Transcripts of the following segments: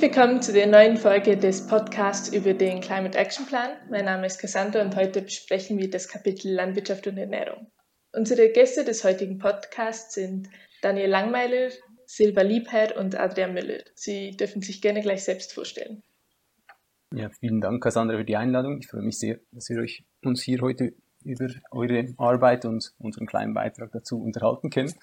Herzlich willkommen zu der neuen Folge des Podcasts über den Climate Action Plan. Mein Name ist Cassandra und heute besprechen wir das Kapitel Landwirtschaft und Ernährung. Unsere Gäste des heutigen Podcasts sind Daniel Langmeiler, Silva Liebherr und Adrian Müller. Sie dürfen sich gerne gleich selbst vorstellen. Ja, vielen Dank, Cassandra, für die Einladung. Ich freue mich sehr, dass wir euch, uns hier heute über eure Arbeit und unseren kleinen Beitrag dazu unterhalten können.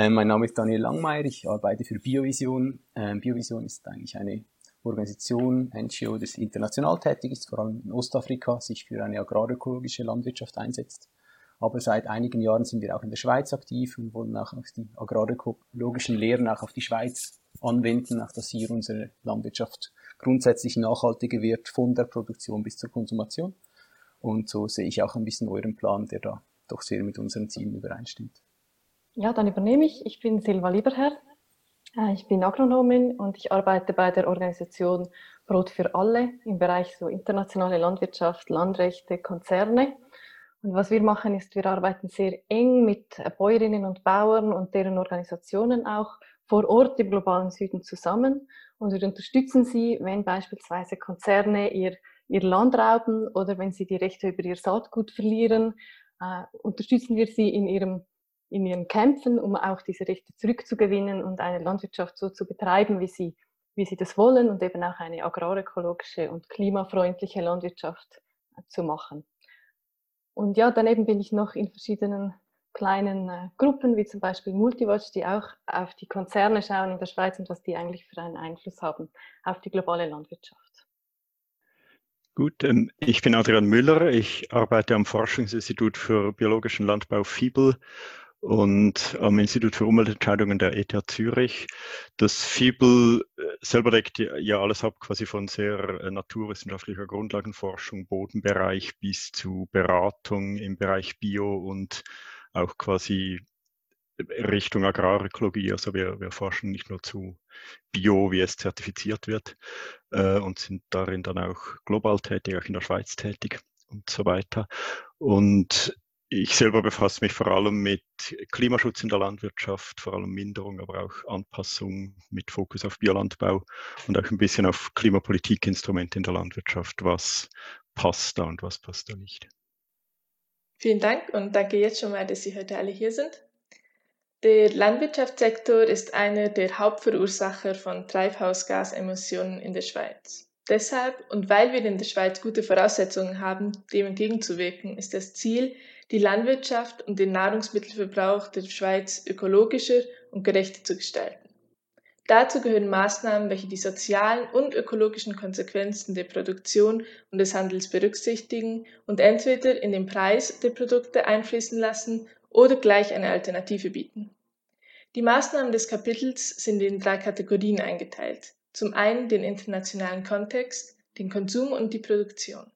Ähm, mein Name ist Daniel Langmeier, ich arbeite für Biovision. Ähm, Biovision ist eigentlich eine Organisation, NGO, das international tätig ist, vor allem in Ostafrika, sich für eine agrarökologische Landwirtschaft einsetzt. Aber seit einigen Jahren sind wir auch in der Schweiz aktiv und wollen auch die agrarökologischen Lehren auch auf die Schweiz anwenden, auch dass hier unsere Landwirtschaft grundsätzlich nachhaltiger wird, von der Produktion bis zur Konsumation. Und so sehe ich auch ein bisschen euren Plan, der da doch sehr mit unseren Zielen übereinstimmt. Ja, dann übernehme ich. Ich bin Silva Lieberherr. Äh, ich bin Agronomin und ich arbeite bei der Organisation Brot für alle im Bereich so internationale Landwirtschaft, Landrechte, Konzerne. Und was wir machen, ist, wir arbeiten sehr eng mit Bäuerinnen und Bauern und deren Organisationen auch vor Ort im globalen Süden zusammen und wir unterstützen sie, wenn beispielsweise Konzerne ihr ihr Land rauben oder wenn sie die Rechte über ihr Saatgut verlieren, äh, unterstützen wir sie in, ihrem, in ihren Kämpfen, um auch diese Rechte zurückzugewinnen und eine Landwirtschaft so zu betreiben, wie sie, wie sie das wollen und eben auch eine agrarökologische und klimafreundliche Landwirtschaft zu machen. Und ja, daneben bin ich noch in verschiedenen kleinen äh, Gruppen, wie zum Beispiel Multiwatch, die auch auf die Konzerne schauen in der Schweiz und was die eigentlich für einen Einfluss haben auf die globale Landwirtschaft. Gut, ähm, ich bin Adrian Müller. Ich arbeite am Forschungsinstitut für biologischen Landbau FIBEL und am Institut für Umweltentscheidungen der ETH Zürich. Das FIBEL äh, selber deckt ja alles ab, quasi von sehr äh, naturwissenschaftlicher Grundlagenforschung, Bodenbereich bis zu Beratung im Bereich Bio und auch quasi Richtung Agrarökologie. Also wir, wir forschen nicht nur zu Bio, wie es zertifiziert wird äh, und sind darin dann auch global tätig, auch in der Schweiz tätig und so weiter. Und ich selber befasse mich vor allem mit Klimaschutz in der Landwirtschaft, vor allem Minderung, aber auch Anpassung mit Fokus auf Biolandbau und auch ein bisschen auf Klimapolitikinstrumente in der Landwirtschaft. Was passt da und was passt da nicht? Vielen Dank und danke jetzt schon mal, dass Sie heute alle hier sind. Der Landwirtschaftssektor ist einer der Hauptverursacher von Treibhausgasemissionen in der Schweiz. Deshalb und weil wir in der Schweiz gute Voraussetzungen haben, dem entgegenzuwirken, ist das Ziel, die Landwirtschaft und den Nahrungsmittelverbrauch der Schweiz ökologischer und gerechter zu gestalten. Dazu gehören Maßnahmen, welche die sozialen und ökologischen Konsequenzen der Produktion und des Handels berücksichtigen und entweder in den Preis der Produkte einfließen lassen oder gleich eine Alternative bieten. Die Maßnahmen des Kapitels sind in drei Kategorien eingeteilt. Zum einen den internationalen Kontext, den Konsum und die Produktion.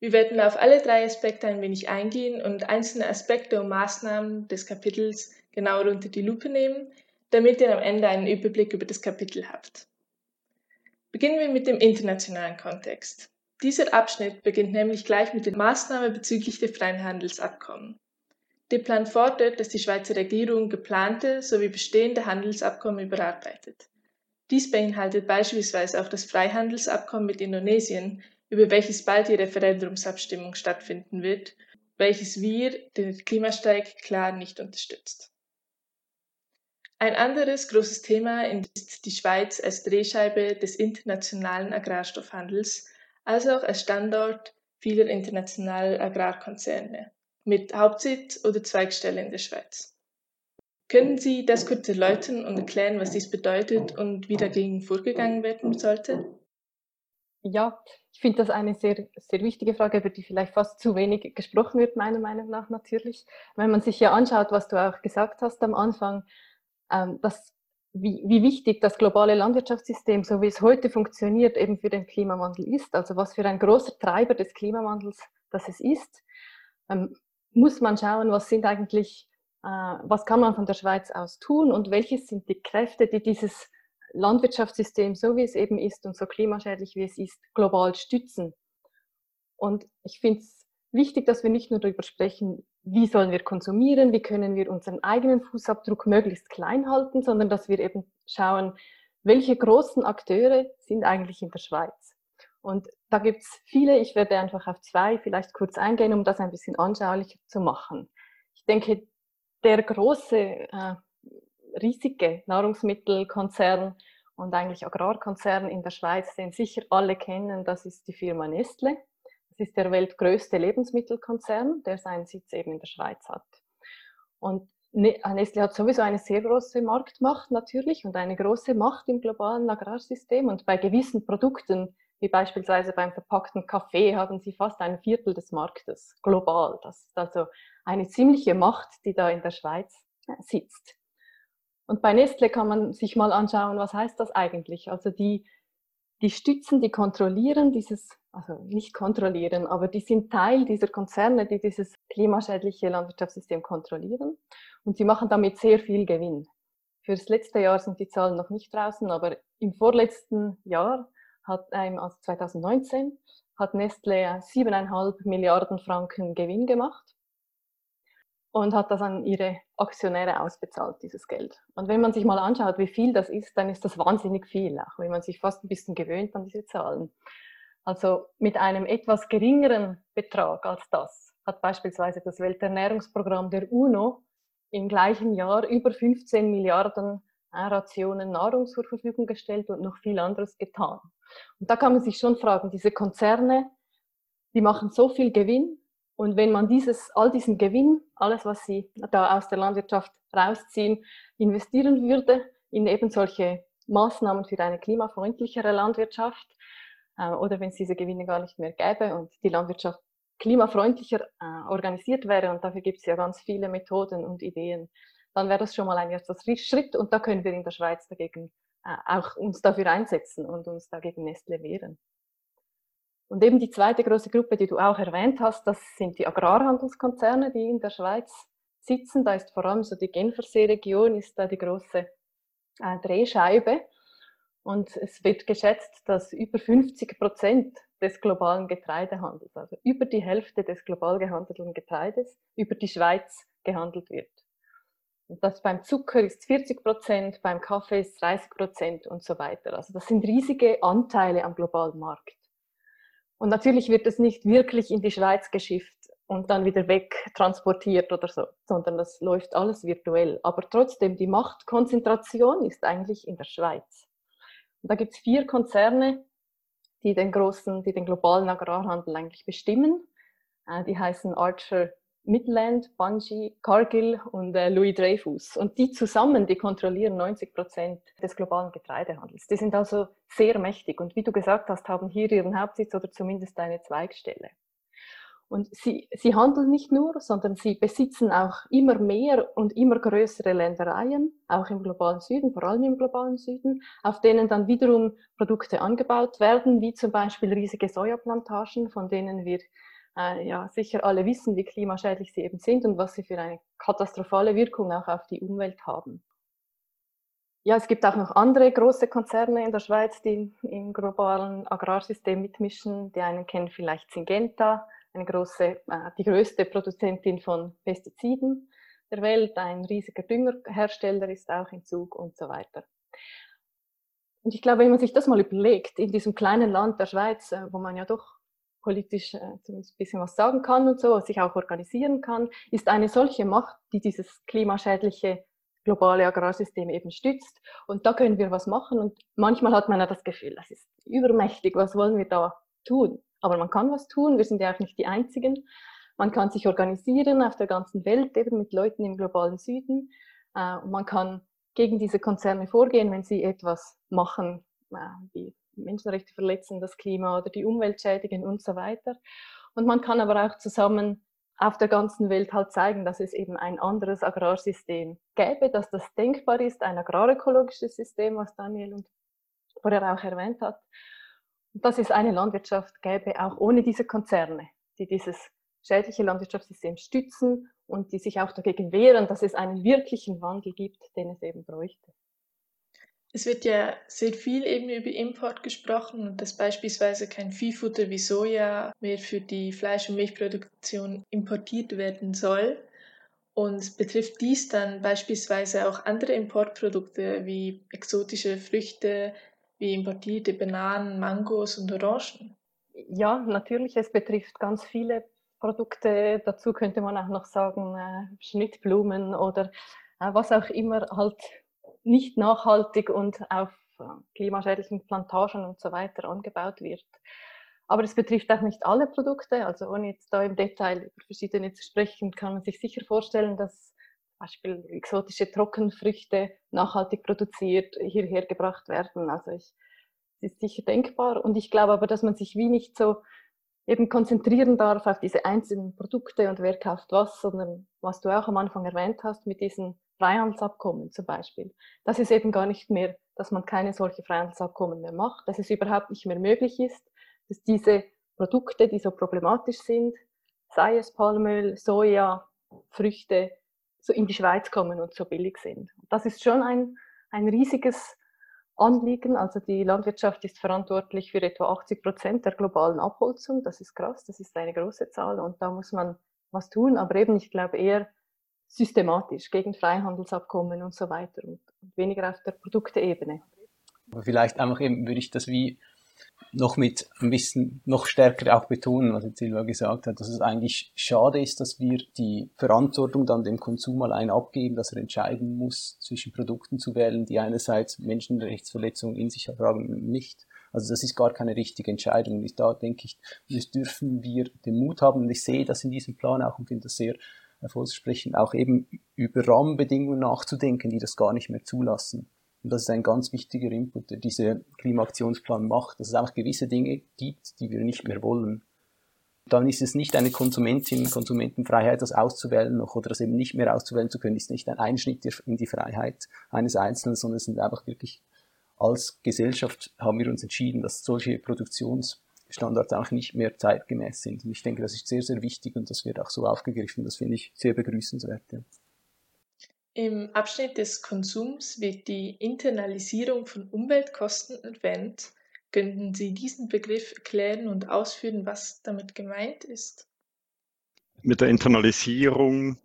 Wir werden auf alle drei Aspekte ein wenig eingehen und einzelne Aspekte und Maßnahmen des Kapitels genauer unter die Lupe nehmen, damit ihr am Ende einen Überblick über das Kapitel habt. Beginnen wir mit dem internationalen Kontext. Dieser Abschnitt beginnt nämlich gleich mit den Maßnahmen bezüglich der Freihandelsabkommen. Der Plan fordert, dass die Schweizer Regierung geplante sowie bestehende Handelsabkommen überarbeitet. Dies beinhaltet beispielsweise auch das Freihandelsabkommen mit Indonesien, über welches bald die Referendumsabstimmung stattfinden wird, welches wir, den Klimastreik, klar nicht unterstützt. Ein anderes großes Thema ist die Schweiz als Drehscheibe des internationalen Agrarstoffhandels, als auch als Standort vieler internationaler Agrarkonzerne mit Hauptsitz oder Zweigstelle in der Schweiz. Können Sie das kurz erläutern und erklären, was dies bedeutet und wie dagegen vorgegangen werden sollte? Ja, ich finde das eine sehr, sehr wichtige Frage, über die vielleicht fast zu wenig gesprochen wird, meiner Meinung nach natürlich. Wenn man sich ja anschaut, was du auch gesagt hast am Anfang, ähm, dass, wie, wie wichtig das globale Landwirtschaftssystem, so wie es heute funktioniert, eben für den Klimawandel ist, also was für ein großer Treiber des Klimawandels das es ist. Ähm, muss man schauen, was sind eigentlich, äh, was kann man von der Schweiz aus tun und welche sind die Kräfte, die dieses Landwirtschaftssystem, so wie es eben ist und so klimaschädlich wie es ist, global stützen. Und ich finde es wichtig, dass wir nicht nur darüber sprechen, wie sollen wir konsumieren, wie können wir unseren eigenen Fußabdruck möglichst klein halten, sondern dass wir eben schauen, welche großen Akteure sind eigentlich in der Schweiz? Und da gibt es viele, ich werde einfach auf zwei vielleicht kurz eingehen, um das ein bisschen anschaulicher zu machen. Ich denke, der große äh, riesige Nahrungsmittelkonzern und eigentlich Agrarkonzern in der Schweiz, den sicher alle kennen, das ist die Firma Nestle. Das ist der weltgrößte Lebensmittelkonzern, der seinen Sitz eben in der Schweiz hat. Und ne-, Nestle hat sowieso eine sehr große Marktmacht natürlich und eine große Macht im globalen Agrarsystem. Und bei gewissen Produkten, wie beispielsweise beim verpackten Kaffee, haben sie fast ein Viertel des Marktes global. Das ist also eine ziemliche Macht, die da in der Schweiz äh, sitzt. Und bei Nestle kann man sich mal anschauen, was heißt das eigentlich? Also die, die stützen, die kontrollieren dieses, also nicht kontrollieren, aber die sind Teil dieser Konzerne, die dieses klimaschädliche Landwirtschaftssystem kontrollieren. Und sie machen damit sehr viel Gewinn. Fürs letzte Jahr sind die Zahlen noch nicht draußen, aber im vorletzten Jahr hat, also 2019, hat Nestle siebeneinhalb Milliarden Franken Gewinn gemacht und hat das an ihre Aktionäre ausbezahlt, dieses Geld. Und wenn man sich mal anschaut, wie viel das ist, dann ist das wahnsinnig viel, auch wenn man sich fast ein bisschen gewöhnt an diese Zahlen. Also mit einem etwas geringeren Betrag als das hat beispielsweise das Welternährungsprogramm der UNO im gleichen Jahr über 15 Milliarden Rationen Nahrung zur Verfügung gestellt und noch viel anderes getan. Und da kann man sich schon fragen, diese Konzerne, die machen so viel Gewinn, und wenn man dieses, all diesen Gewinn, alles, was sie da aus der Landwirtschaft rausziehen, investieren würde in eben solche Maßnahmen für eine klimafreundlichere Landwirtschaft, äh, oder wenn es diese Gewinne gar nicht mehr gäbe und die Landwirtschaft klimafreundlicher äh, organisiert wäre, und dafür gibt es ja ganz viele Methoden und Ideen, dann wäre das schon mal ein erster Schritt und da können wir in der Schweiz dagegen äh, auch uns dafür einsetzen und uns dagegen Nestle wehren. Und eben die zweite große Gruppe, die du auch erwähnt hast, das sind die Agrarhandelskonzerne, die in der Schweiz sitzen. Da ist vor allem so die Genfersee-Region, ist da die große äh, Drehscheibe. Und es wird geschätzt, dass über 50 Prozent des globalen Getreidehandels, also über die Hälfte des global gehandelten Getreides, über die Schweiz gehandelt wird. Und das beim Zucker ist 40 Prozent, beim Kaffee ist 30 Prozent und so weiter. Also das sind riesige Anteile am globalen Markt. Und natürlich wird es nicht wirklich in die Schweiz geschifft und dann wieder weg transportiert oder so, sondern das läuft alles virtuell. Aber trotzdem, die Machtkonzentration ist eigentlich in der Schweiz. Und da gibt es vier Konzerne, die den großen, die den globalen Agrarhandel eigentlich bestimmen. Äh, die heißen Archer Midland, Bungie, Cargill und äh, Louis Dreyfus. Und die zusammen, die kontrollieren 90 Prozent des globalen Getreidehandels. Die sind also sehr mächtig und wie du gesagt hast, haben hier ihren Hauptsitz oder zumindest eine Zweigstelle. Und sie, sie handeln nicht nur, sondern sie besitzen auch immer mehr und immer größere Ländereien, auch im globalen Süden, vor allem im globalen Süden, auf denen dann wiederum Produkte angebaut werden, wie zum Beispiel riesige Sojaplantagen, von denen wir äh, ja sicher alle wissen, wie klimaschädlich sie eben sind und was sie für eine katastrophale Wirkung auch auf die Umwelt haben. Ja, es gibt auch noch andere große Konzerne in der Schweiz, die im globalen Agrarsystem mitmischen. Die einen kennen vielleicht Syngenta, eine große, äh, die größte Produzentin von Pestiziden der Welt, ein riesiger Düngerhersteller ist auch in Zug und so weiter. Und ich glaube, wenn man sich das mal überlegt, in diesem kleinen Land der Schweiz, äh, wo man ja doch politisch äh, ein bisschen was sagen kann und so, sich auch organisieren kann, ist eine solche Macht, die dieses klimaschädliche globale Agrarsystem eben stützt. Und da können wir was machen. Und manchmal hat man ja das Gefühl, das ist übermächtig, was wollen wir da tun? Aber man kann was tun, wir sind ja auch nicht die Einzigen. Man kann sich organisieren auf der ganzen Welt, eben mit Leuten im globalen Süden. Äh, und man kann gegen diese Konzerne vorgehen, wenn sie etwas machen, äh, wie Menschenrechte verletzen, das Klima oder die Umwelt schädigen und so weiter. Und man kann aber auch zusammen auf der ganzen Welt halt zeigen, dass es eben ein anderes Agrarsystem gäbe, dass das denkbar ist, ein agrarökologisches System, was Daniel und vorher auch erwähnt hat. Und dass es eine Landwirtschaft gäbe, auch ohne diese Konzerne, die dieses schädliche Landwirtschaftssystem stützen und die sich auch dagegen wehren, dass es einen wirklichen Wandel gibt, den es eben bräuchte. Es wird ja sehr viel eben über Import gesprochen und dass beispielsweise kein Viehfutter wie Soja mehr für die Fleisch- und Milchproduktion importiert werden soll. Und betrifft dies dann beispielsweise auch andere Importprodukte wie exotische Früchte, wie importierte Bananen, Mangos und Orangen? Ja, natürlich. Es betrifft ganz viele Produkte. Dazu könnte man auch noch sagen äh, Schnittblumen oder äh, was auch immer halt nicht nachhaltig und auf äh, klimaschädlichen Plantagen und so weiter angebaut wird. Aber es betrifft auch nicht alle Produkte. Also ohne jetzt da im Detail über verschiedene zu sprechen, kann man sich sicher vorstellen, dass zum Beispiel exotische Trockenfrüchte nachhaltig produziert hierher gebracht werden. Also ich, es ist sicher denkbar. Und ich glaube aber, dass man sich wie nicht so eben konzentrieren darf auf diese einzelnen Produkte und wer kauft was, sondern was du auch am Anfang erwähnt hast mit diesen Freihandelsabkommen zum Beispiel. Das ist eben gar nicht mehr, dass man keine solche Freihandelsabkommen mehr macht, dass es überhaupt nicht mehr möglich ist, dass diese Produkte, die so problematisch sind, sei es Palmöl, Soja, Früchte, so in die Schweiz kommen und so billig sind. Das ist schon ein, ein riesiges Anliegen. Also die Landwirtschaft ist verantwortlich für etwa 80 Prozent der globalen Abholzung. Das ist krass, das ist eine große Zahl und da muss man was tun. Aber eben, ich glaube eher systematisch gegen Freihandelsabkommen und so weiter und weniger auf der Produkteebene. Aber vielleicht einfach eben würde ich das wie noch mit ein bisschen noch stärker auch betonen, was jetzt Silva gesagt hat, dass es eigentlich schade ist, dass wir die Verantwortung dann dem Konsum allein abgeben, dass er entscheiden muss, zwischen Produkten zu wählen, die einerseits Menschenrechtsverletzungen in sich haben und nicht. Also das ist gar keine richtige Entscheidung. Und da denke ich, das dürfen wir den Mut haben. Und ich sehe das in diesem Plan auch und finde das sehr erfolgsversprechend, auch eben über Rahmenbedingungen nachzudenken, die das gar nicht mehr zulassen. Und das ist ein ganz wichtiger Input, der diese Klimaaktionsplan macht, dass es einfach gewisse Dinge gibt, die wir nicht mehr wollen. Dann ist es nicht eine Konsumentin, Konsumentenfreiheit, das auszuwählen noch oder das eben nicht mehr auszuwählen zu können, ist nicht ein Einschnitt in die Freiheit eines Einzelnen, sondern es sind einfach wirklich als Gesellschaft haben wir uns entschieden, dass solche Produktionsstandards auch nicht mehr zeitgemäß sind. Und ich denke, das ist sehr, sehr wichtig und das wird auch so aufgegriffen. Das finde ich sehr begrüßenswert. Ja. Im Abschnitt des Konsums wird die Internalisierung von Umweltkosten erwähnt. Könnten Sie diesen Begriff erklären und ausführen, was damit gemeint ist? Mit der Internalisierung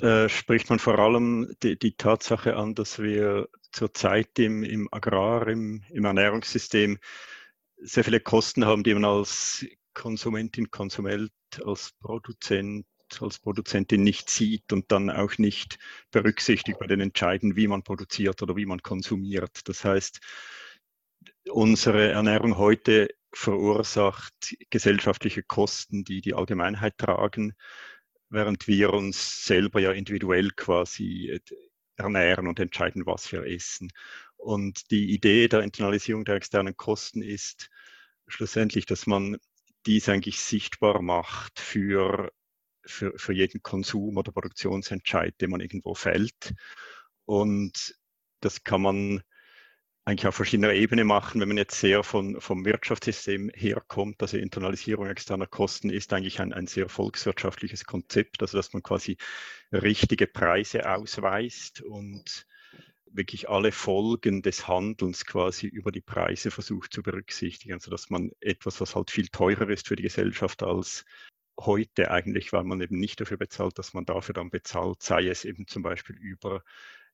äh, spricht man vor allem die, die, Tatsache an, dass wir zurzeit im, im Agrar, im, im Ernährungssystem sehr viele Kosten haben, die man als Konsumentin, Konsument, als Produzent als Produzentin nicht sieht und dann auch nicht berücksichtigt bei den Entscheiden, wie man produziert oder wie man konsumiert. Das heißt, unsere Ernährung heute verursacht gesellschaftliche Kosten, die die Allgemeinheit tragen, während wir uns selber ja individuell quasi ernähren und entscheiden, was wir essen. Und die Idee der Internalisierung der externen Kosten ist schlussendlich, dass man dies eigentlich sichtbar macht für für, für jeden Konsum oder Produktionsentscheid, den man irgendwo fällt. Und das kann man eigentlich auf verschiedener Ebene machen. Wenn man jetzt sehr von, vom Wirtschaftssystem herkommt, also Internalisierung externer Kosten ist eigentlich ein, ein sehr volkswirtschaftliches Konzept, also dass man quasi richtige Preise ausweist und wirklich alle Folgen des Handelns quasi über die Preise versucht zu berücksichtigen, also dass man etwas, was halt viel teurer ist für die Gesellschaft als heute eigentlich, weil man eben nicht dafür bezahlt, dass man dafür dann bezahlt, sei es eben zum Beispiel über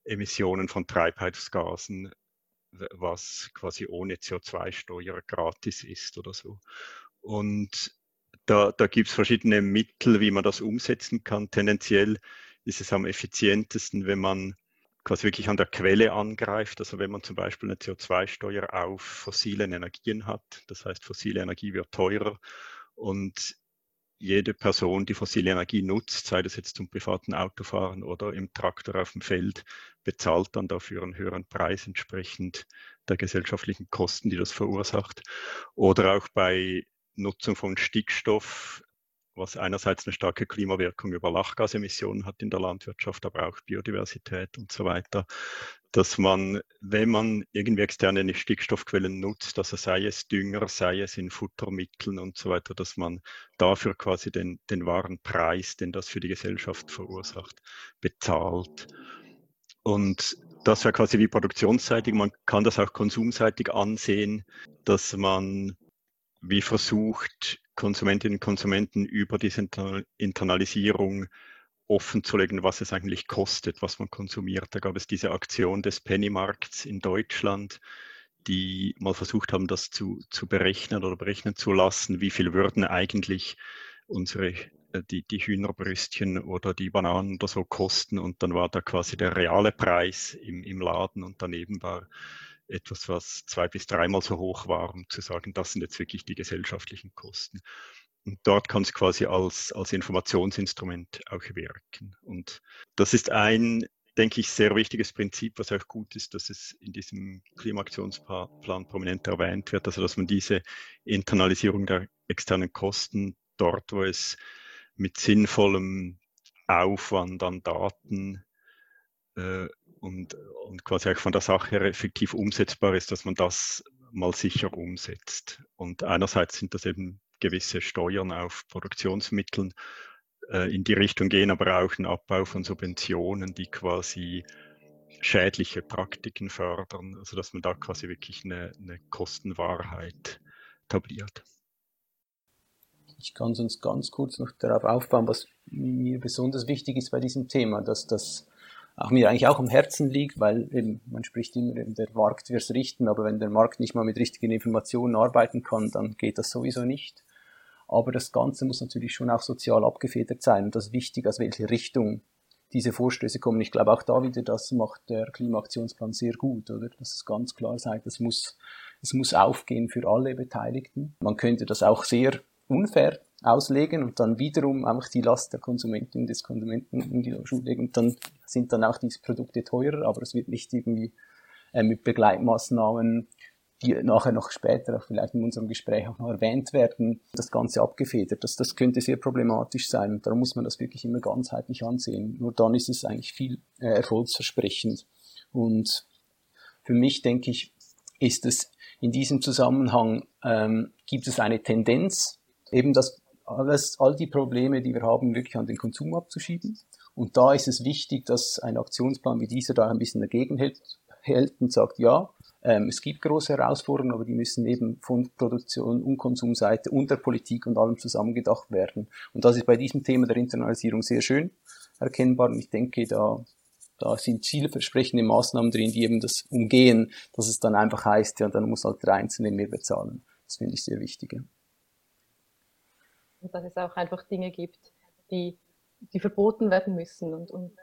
Emissionen von Treibhausgasen, was quasi ohne CO2-Steuer gratis ist oder so. Und da, da gibt es verschiedene Mittel, wie man das umsetzen kann. Tendenziell ist es am effizientesten, wenn man quasi wirklich an der Quelle angreift. Also wenn man zum Beispiel eine CO2-Steuer auf fossilen Energien hat, das heißt fossile Energie wird teurer und jede Person, die fossile Energie nutzt, sei das jetzt zum privaten Autofahren oder im Traktor auf dem Feld, bezahlt dann dafür einen höheren Preis entsprechend der gesellschaftlichen Kosten, die das verursacht. Oder auch bei Nutzung von Stickstoff was einerseits eine starke Klimawirkung über Lachgasemissionen hat in der Landwirtschaft, aber auch Biodiversität und so weiter, dass man, wenn man irgendwie externe Stickstoffquellen nutzt, also sei es Dünger, sei es in Futtermitteln und so weiter, dass man dafür quasi den, den wahren Preis, den das für die Gesellschaft verursacht, bezahlt. Und das wäre quasi wie produktionsseitig. Man kann das auch konsumseitig ansehen, dass man wie versucht, Konsumentinnen und Konsumenten über diese Internalisierung offenzulegen, was es eigentlich kostet, was man konsumiert. Da gab es diese Aktion des Pennymarkts in Deutschland, die mal versucht haben, das zu, zu berechnen oder berechnen zu lassen, wie viel würden eigentlich unsere äh, die, die Hühnerbrüstchen oder die Bananen oder so kosten und dann war da quasi der reale Preis im, im Laden und daneben war etwas, was zwei bis dreimal so hoch war, um zu sagen, das sind jetzt wirklich die gesellschaftlichen Kosten. Und dort kann es quasi als, als Informationsinstrument auch wirken. Und das ist ein denke ich, sehr wichtiges Prinzip, was auch gut ist, dass es in diesem Klimaaktionsplan prominent erwähnt wird, also dass man diese Internalisierung der externen Kosten dort, wo es mit sinnvollem Aufwand an Daten äh, und, und quasi auch von der Sache her effektiv umsetzbar ist, dass man das mal sicher umsetzt. Und einerseits sind das eben gewisse Steuern auf Produktionsmitteln äh, in die Richtung gehen, aber auch ein Abbau von Subventionen, die quasi schädliche Praktiken fördern, also dass man da quasi wirklich eine, eine Kostenwahrheit etabliert. Ich kann sonst ganz kurz noch darauf aufbauen, was mir besonders wichtig ist bei diesem Thema, dass das auch mir eigentlich auch am Herzen liegt, weil eben, man spricht immer, der Markt wird richten, aber wenn der Markt nicht mal mit richtigen Informationen arbeiten kann, dann geht das sowieso nicht. Aber das Ganze muss natürlich schon auch sozial abgefedert sein. Und das ist wichtig, aus welche Richtung diese Vorstöße kommen. Ich glaube auch da wieder, das macht der Klimaaktionsplan sehr gut, oder? Dass es ganz klar sagt, es muss, es muss aufgehen für alle Beteiligten. Man könnte das auch sehr unfair auslegen und dann wiederum einfach die Last der Konsumentin und des Konsumenten in die Schuhe legen. Dann sind dann auch diese Produkte teurer, aber es wird nicht irgendwie äh, mit Begleitmaßnahmen die nachher noch später auch vielleicht in unserem Gespräch auch noch erwähnt werden, das Ganze abgefedert. Das, das könnte sehr problematisch sein und darum muss man das wirklich immer ganzheitlich ansehen. Nur dann ist es eigentlich viel äh, erfolgsversprechend. Und für mich, denke ich, ist es in diesem Zusammenhang, ähm, gibt es eine Tendenz, eben das alles, all die Probleme, die wir haben, wirklich an den Konsum abzuschieben. Und da ist es wichtig, dass ein Aktionsplan wie dieser da ein bisschen dagegen hält, hält und sagt, ja, ähm, es gibt große Herausforderungen, aber die müssen eben von Produktion und Konsumseite und der Politik und allem zusammengedacht werden. Und das ist bei diesem Thema der Internalisierung sehr schön erkennbar. Und ich denke, da, da sind vielversprechende Maßnahmen drin, die eben das umgehen, dass es dann einfach heißt, ja, dann muss halt der Einzelne mehr bezahlen. Das finde ich sehr wichtig. Ja. Und dass es auch einfach Dinge gibt, die, die verboten werden müssen und, und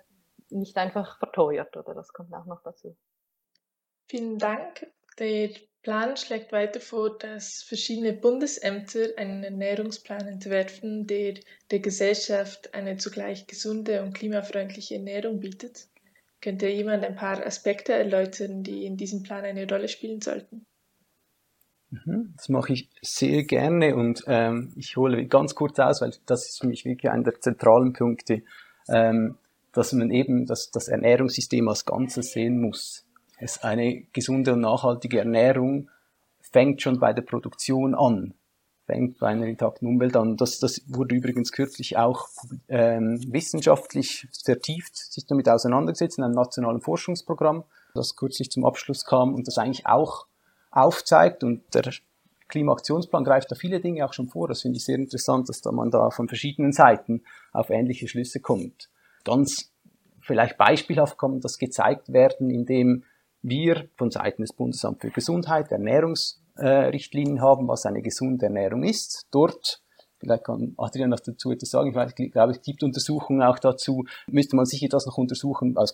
nicht einfach verteuert, oder? Das kommt auch noch dazu. Vielen Dank. Der Plan schlägt weiter vor, dass verschiedene Bundesämter einen Ernährungsplan entwerfen, der der Gesellschaft eine zugleich gesunde und klimafreundliche Ernährung bietet. Könnte jemand ein paar Aspekte erläutern, die in diesem Plan eine Rolle spielen sollten? Mhm, das mache ich sehr gerne und ähm, ich hole ganz kurz aus, weil das ist für mich wirklich einer der zentralen Punkte, ähm, dass man eben das, das Ernährungssystem als Ganzes sehen muss es eine gesunde und nachhaltige Ernährung fängt schon bei der Produktion an, fängt bei einer intakten Umwelt an. Das, das wurde übrigens kürzlich auch ähm, wissenschaftlich vertieft sich damit auseinandergesetzt in einem nationalen Forschungsprogramm, das kürzlich zum Abschluss kam und das eigentlich auch aufzeigt und der Klimaaktionsplan greift da viele Dinge auch schon vor. Das finde ich sehr interessant, dass da man da von verschiedenen Seiten auf ähnliche Schlüsse kommt. Ganz vielleicht beispielhaft kann das gezeigt werden, indem wir von Seiten des Bundesamt für Gesundheit Ernährungsrichtlinien haben, was eine gesunde Ernährung ist. Dort vielleicht kann Adrian noch dazu etwas sagen, ich glaube, es gibt Untersuchungen auch dazu, müsste man sicher das noch untersuchen aus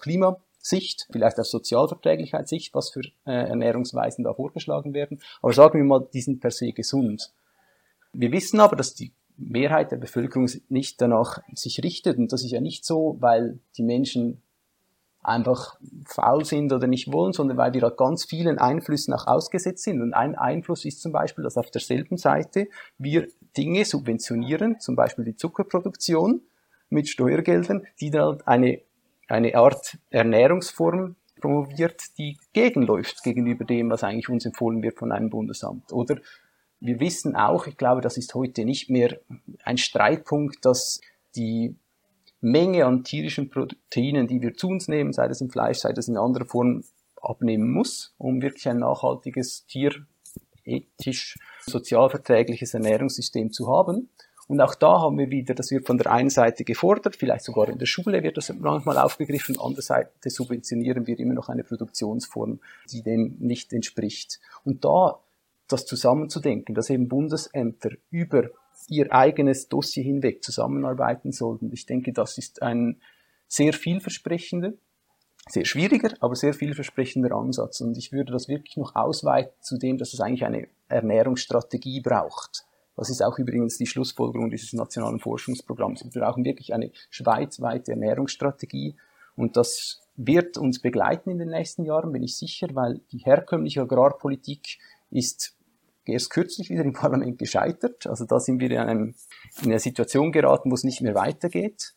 Klimasicht, vielleicht aus Sozialverträglichkeitssicht, was für äh, Ernährungsweisen da vorgeschlagen werden. Aber sagen wir mal, die sind per se gesund. Wir wissen aber, dass die Mehrheit der Bevölkerung nicht danach sich richtet. Und das ist ja nicht so, weil die Menschen einfach faul sind oder nicht wollen, sondern weil wir halt ganz vielen Einflüssen auch ausgesetzt sind. Und ein Einfluss ist zum Beispiel, dass auf derselben Seite wir Dinge subventionieren, zum Beispiel die Zuckerproduktion mit Steuergeldern, die dann halt eine, eine Art Ernährungsform promoviert, die gegenläuft gegenüber dem, was eigentlich uns empfohlen wird von einem Bundesamt. Oder wir wissen auch, ich glaube, das ist heute nicht mehr ein Streitpunkt, dass die Menge an tierischen Proteinen, die wir zu uns nehmen, sei das im Fleisch, sei das in anderer Form, abnehmen muss, um wirklich ein nachhaltiges, tierethisch, sozialverträgliches Ernährungssystem zu haben. Und auch da haben wir wieder, das wird von der einen Seite gefordert, vielleicht sogar in der Schule wird das manchmal aufgegriffen, andererseits subventionieren wir immer noch eine Produktionsform, die dem nicht entspricht. Und da das zusammenzudenken, dass eben Bundesämter über ihr eigenes Dossier hinweg zusammenarbeiten sollten, ich denke, das ist ein sehr vielversprechender, sehr schwieriger, aber sehr vielversprechender Ansatz. Und ich würde das wirklich noch ausweiten zu dem, dass es eigentlich eine Ernährungsstrategie braucht. Das ist auch übrigens die Schlussfolgerung dieses nationalen Forschungsprogramms. Wir brauchen wirklich eine schweizweite Ernährungsstrategie. Und das wird uns begleiten in den nächsten Jahren, bin ich sicher, weil die herkömmliche Agrarpolitik ist erst kürzlich wieder im Parlament gescheitert. Also da sind wir in, einem, in eine Situation geraten, wo es nicht mehr weitergeht.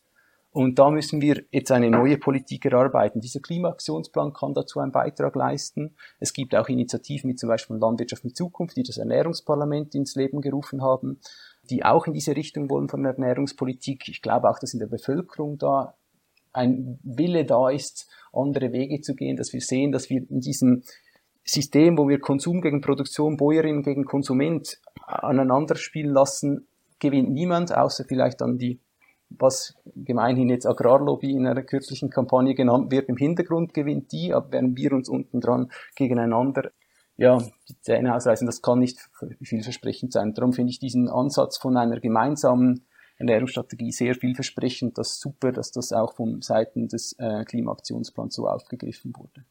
Und da müssen wir jetzt eine neue Politik erarbeiten. Dieser Klimaaktionsplan kann dazu einen Beitrag leisten. Es gibt auch Initiativen wie zum Beispiel Landwirtschaft mit Zukunft, die das Ernährungsparlament ins Leben gerufen haben, die auch in diese Richtung wollen von der Ernährungspolitik. Ich glaube auch, dass in der Bevölkerung da ein Wille da ist, andere Wege zu gehen, dass wir sehen, dass wir in diesem System, wo wir Konsum gegen Produktion, Bäuerin gegen Konsument aneinander spielen lassen, gewinnt niemand, außer vielleicht dann die was gemeinhin jetzt Agrarlobby in einer kürzlichen Kampagne genannt wird, im Hintergrund gewinnt die, aber während wir uns unten dran gegeneinander ja, die Zähne ausreißen, das kann nicht vielversprechend sein. Darum finde ich diesen Ansatz von einer gemeinsamen Ernährungsstrategie sehr vielversprechend. Das ist super, dass das auch von Seiten des äh, Klimaaktionsplans so aufgegriffen wurde.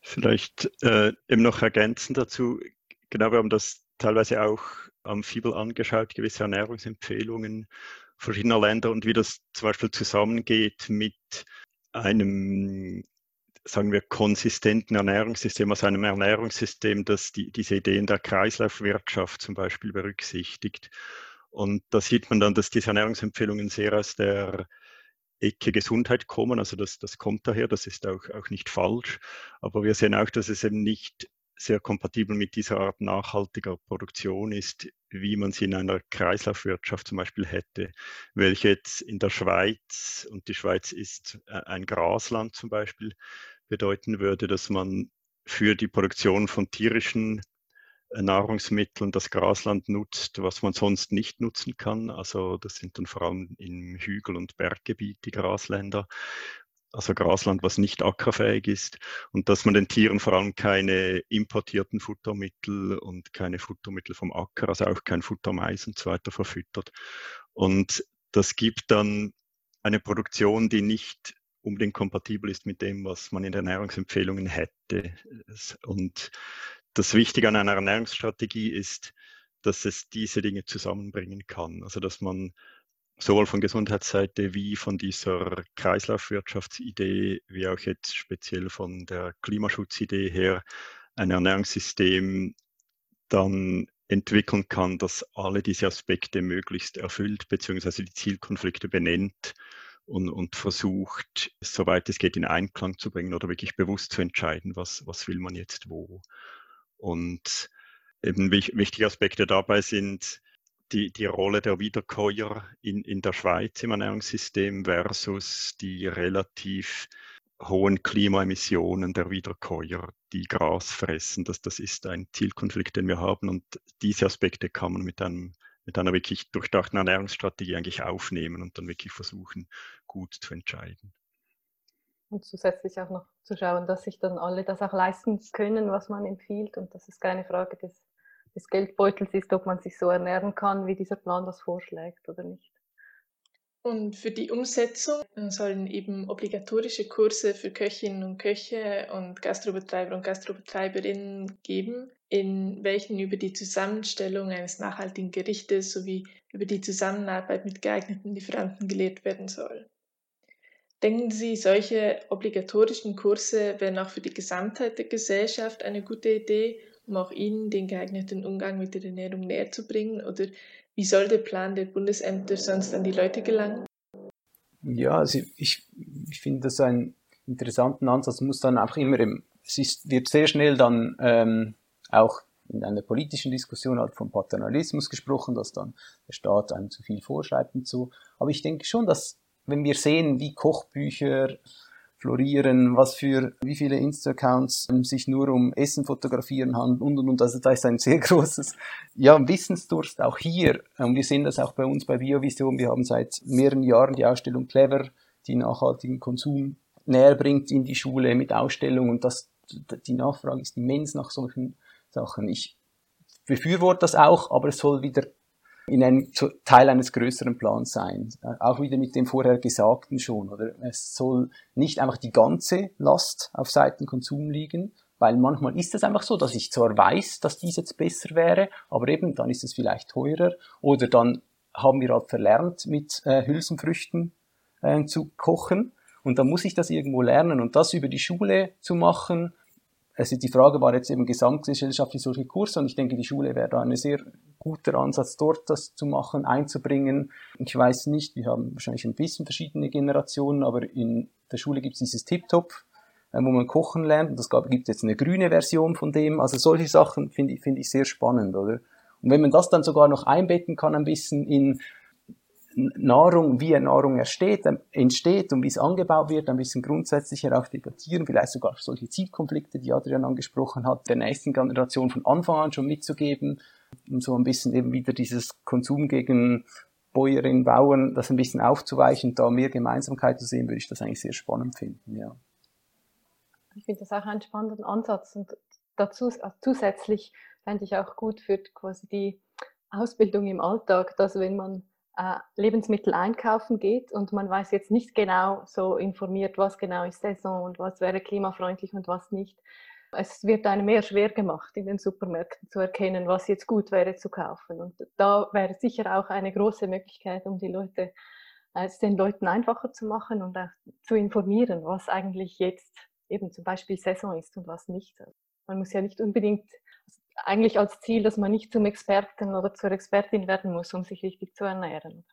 Vielleicht äh, eben noch ergänzend dazu, genau, wir haben das teilweise auch am Fibel angeschaut, gewisse Ernährungsempfehlungen verschiedener Länder und wie das zum Beispiel zusammengeht mit einem, sagen wir, konsistenten Ernährungssystem, also einem Ernährungssystem, das die, diese Ideen der Kreislaufwirtschaft zum Beispiel berücksichtigt. Und da sieht man dann, dass diese Ernährungsempfehlungen sehr aus der Ecke Gesundheit kommen. Also das, das kommt daher, das ist auch, auch nicht falsch. Aber wir sehen auch, dass es eben nicht sehr kompatibel mit dieser Art nachhaltiger Produktion ist, wie man sie in einer Kreislaufwirtschaft zum Beispiel hätte, welche jetzt in der Schweiz, und die Schweiz ist äh, ein Grasland zum Beispiel, bedeuten würde, dass man für die Produktion von tierischen äh, Nahrungsmitteln das Grasland nutzt, was man sonst nicht nutzen kann. Also das sind dann vor allem im Hügel- und Berggebiet die Grasländer also Grasland, was nicht ackerfähig ist und dass man den Tieren vor allem keine importierten Futtermittel und keine Futtermittel vom Acker, also auch kein Futtermais und so weiter verfüttert. Und das gibt dann eine Produktion, die nicht unbedingt kompatibel ist mit dem, was man in den Ernährungsempfehlungen hätte. Und das Wichtige an einer Ernährungsstrategie ist, dass es diese Dinge zusammenbringen kann. Also dass man sowohl von Gesundheitsseite wie von dieser Kreislaufwirtschaftsidee, wie auch jetzt speziell von der Klimaschutzidee her, ein Ernährungssystem dann entwickeln kann, das alle diese Aspekte möglichst erfüllt, beziehungsweise die Zielkonflikte benennt und, und versucht, soweit es geht, in Einklang zu bringen oder wirklich bewusst zu entscheiden, was, was will man jetzt wo. Und eben wichtige Aspekte dabei sind, die, die Rolle der Wiederkäuer in, in der Schweiz im Ernährungssystem versus die relativ hohen Klimaemissionen der Wiederkäuer, die Gras fressen. Das, das ist ein Zielkonflikt, den wir haben und diese Aspekte kann man mit, einem, mit einer wirklich durchdachten Ernährungsstrategie eigentlich aufnehmen und dann wirklich versuchen, gut zu entscheiden. Und zusätzlich auch noch zu schauen, dass sich dann alle das auch leisten können, was man empfiehlt und das ist keine Frage des des Geldbeutels ist, ob man sich so ernähren kann, wie dieser Plan das vorschlägt oder nicht. Und für die Umsetzung sollen eben obligatorische Kurse für Köchinnen und Köche und Gastrobetreiber und Gastrobetreiberinnen geben, in welchen über die Zusammenstellung eines nachhaltigen Gerichtes sowie über die Zusammenarbeit mit geeigneten Lieferanten gelehrt werden soll. Denken Sie, solche obligatorischen Kurse wären auch für die Gesamtheit der Gesellschaft eine gute Idee auch ihnen den geeigneten Umgang mit der Ernährung näher zu bringen? Oder wie soll der Plan der Bundesämter sonst an die Leute gelangen? Ja, also ich, ich finde das einen interessanten Ansatz. muss dann auch immer, im, es ist, wird sehr schnell dann ähm, auch in einer politischen Diskussion halt vom Paternalismus gesprochen, dass dann der Staat einem zu viel vorschreibt und so. Aber ich denke schon, dass wenn wir sehen, wie Kochbücher florieren, was für, wie viele Insta-Accounts ähm, sich nur um Essen fotografieren handeln und, und, und. Also da ist ein sehr großes, ja, Wissensdurst auch hier. Und wir sehen das auch bei uns bei Biovision. Wir haben seit mehreren Jahren die Ausstellung Clever, die nachhaltigen Konsum näher bringt in die Schule mit Ausstellungen und das, die Nachfrage ist immens nach solchen Sachen. Ich befürworte das auch, aber es soll wieder in einem Teil eines größeren Plans sein. Äh, auch wieder mit dem vorher Gesagten schon, oder? Es soll nicht einfach die ganze Last auf Seiten Konsum liegen, weil manchmal ist es einfach so, dass ich zwar weiß, dass dies jetzt besser wäre, aber eben dann ist es vielleicht teurer oder dann haben wir halt verlernt, mit äh, Hülsenfrüchten äh, zu kochen und dann muss ich das irgendwo lernen und das über die Schule zu machen, also die Frage war jetzt eben gesamtgesellschaftlich solche Kurse und ich denke, die Schule wäre da ein sehr guter Ansatz, dort das zu machen, einzubringen. Ich weiß nicht, wir haben wahrscheinlich ein bisschen verschiedene Generationen, aber in der Schule gibt es dieses Tip-Top, äh, wo man kochen lernt und es gibt jetzt eine grüne Version von dem. Also solche Sachen finde ich, finde ich sehr spannend, oder? Und wenn man das dann sogar noch einbetten kann, ein bisschen in Nahrung, wie Nahrung entsteht, entsteht und wie es angebaut wird, ein bisschen grundsätzlicher auch debattieren, vielleicht sogar solche Zielkonflikte, die Adrian angesprochen hat, der nächsten Generation von Anfang an schon mitzugeben, um so ein bisschen eben wieder dieses Konsum gegen Bäuerinnen, Bauern, das ein bisschen aufzuweichen, da mehr Gemeinsamkeit zu sehen, würde ich das eigentlich sehr spannend finden, ja. Ich finde das auch einen spannenden Ansatz und dazu also zusätzlich fände ich auch gut für quasi die Ausbildung im Alltag, dass wenn man äh, Lebensmittel einkaufen geht und man weiß jetzt nicht genau so informiert, was genau ist Saison und was wäre klimafreundlich und was nicht. Es wird einem mehr schwer gemacht, in den Supermärkten zu erkennen, was jetzt gut wäre zu kaufen. Und da wäre sicher auch eine große Möglichkeit, um die Leute, äh, es den Leuten einfacher zu machen und auch zu informieren, was eigentlich jetzt eben zum Beispiel Saison ist und was nicht. Man muss ja nicht unbedingt eigentlich als Ziel, dass man nicht zum Experten oder zur Expertin werden muss, um sich richtig zu ernähren.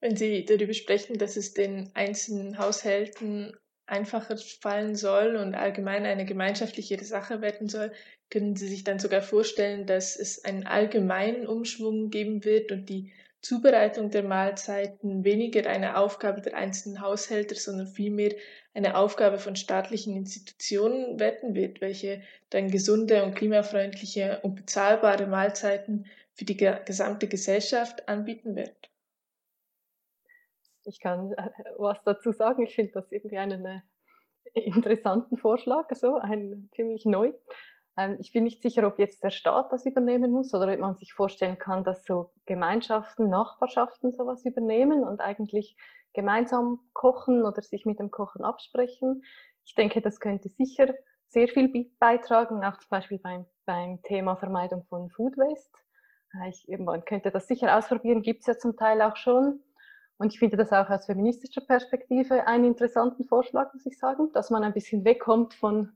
Wenn Sie darüber sprechen, dass es den einzelnen Haushalten einfacher fallen soll und allgemein eine gemeinschaftlichere Sache werden soll, können Sie sich dann sogar vorstellen, dass es einen allgemeinen Umschwung geben wird und die Zubereitung der Mahlzeiten weniger eine Aufgabe der einzelnen Haushalte, sondern vielmehr eine Aufgabe von staatlichen Institutionen werden wird, welche dann gesunde und klimafreundliche und bezahlbare Mahlzeiten für die gesamte Gesellschaft anbieten wird. Ich kann äh, was dazu sagen. Ich finde das irgendwie einen äh, interessanten Vorschlag, so ein ziemlich neu. Ähm, ich bin nicht sicher, ob jetzt der Staat das übernehmen muss oder ob man sich vorstellen kann, dass so Gemeinschaften, Nachbarschaften sowas übernehmen und eigentlich gemeinsam kochen oder sich mit dem Kochen absprechen. Ich denke, das könnte sicher sehr viel beitragen, auch zum Beispiel beim, beim Thema Vermeidung von Food Waste. Äh, ich, man könnte das sicher ausprobieren, gibt es ja zum Teil auch schon. Und ich finde das auch aus feministischer Perspektive einen interessanten Vorschlag, muss ich sagen, dass man ein bisschen wegkommt von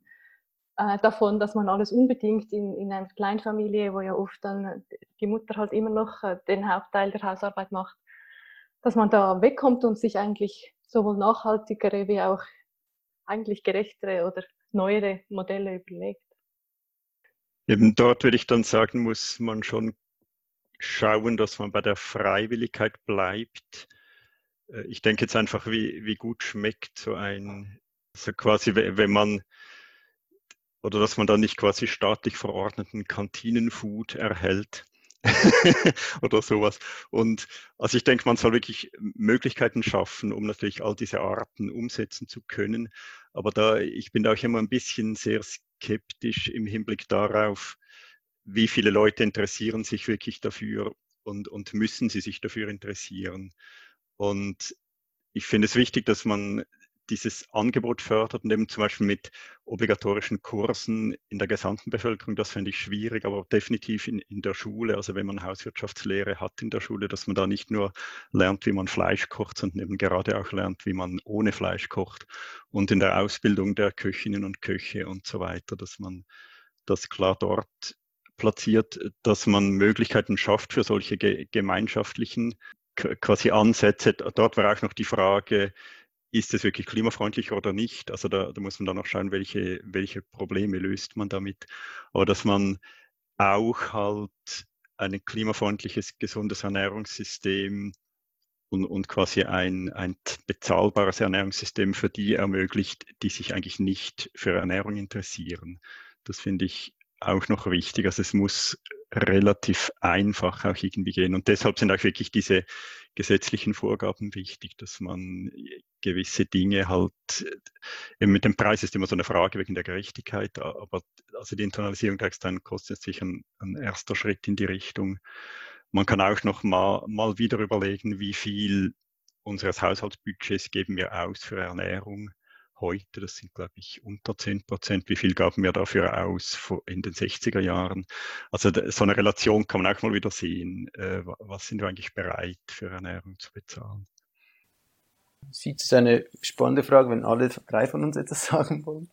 äh, davon, dass man alles unbedingt in, in einer Kleinfamilie, wo ja oft dann die Mutter halt immer noch äh, den Hauptteil der Hausarbeit macht, dass man da wegkommt und sich eigentlich sowohl nachhaltigere wie auch eigentlich gerechtere oder neuere Modelle überlegt. Eben dort würde ich dann sagen, muss man schon schauen, dass man bei der Freiwilligkeit bleibt. Äh, ich denke jetzt einfach, wie, wie gut schmeckt so ein, so quasi, wenn man oder dass man da nicht quasi staatlich verordneten Kantinenfood erhält oder sowas. Und also ich denke, man soll wirklich Möglichkeiten schaffen, um natürlich all diese Arten umsetzen zu können. Aber da, ich bin da auch immer ein bisschen sehr skeptisch im Hinblick darauf, wie viele Leute interessieren sich wirklich dafür und, und müssen sie sich dafür interessieren. Und ich finde es wichtig, dass man dieses Angebot fördert und eben zum Beispiel mit obligatorischen Kursen in der gesamten Bevölkerung, das fände ich schwierig, aber definitiv in, in der Schule, also wenn man Hauswirtschaftslehre hat in der Schule, dass man da nicht nur lernt, wie man Fleisch kocht, sondern eben gerade auch lernt, wie man ohne Fleisch kocht und in der Ausbildung der Köchinnen und Köche und so weiter, dass man das klar dort platziert, dass man Möglichkeiten schafft für solche ge gemeinschaftlichen quasi Ansätze. Dort war auch noch die Frage, ist es wirklich klimafreundlich oder nicht? Also da, da, muss man dann noch schauen, welche, welche Probleme löst man damit. Aber dass man auch halt ein klimafreundliches, gesundes Ernährungssystem und, und quasi ein, ein bezahlbares Ernährungssystem für die ermöglicht, die sich eigentlich nicht für Ernährung interessieren. Das finde ich auch noch wichtig. Also es muss relativ einfach auch irgendwie gehen. Und deshalb sind auch wirklich diese gesetzlichen Vorgaben wichtig, dass man gewisse Dinge halt, eben mit dem Preis ist immer so eine Frage wegen der Gerechtigkeit, aber also die Internalisierung der externen Kosten ist sicher ein, ein erster Schritt in die Richtung. Man kann auch noch mal, mal wieder überlegen, wie viel unseres Haushaltsbudgets geben wir aus für Ernährung heute. Das sind, glaube ich, unter 10 Prozent. Wie viel gaben wir dafür aus in den 60er Jahren? Also so eine Relation kann man auch mal wieder sehen. Äh, was sind wir eigentlich bereit für Ernährung zu bezahlen? Sieht es eine spannende Frage, wenn alle drei von uns etwas sagen wollen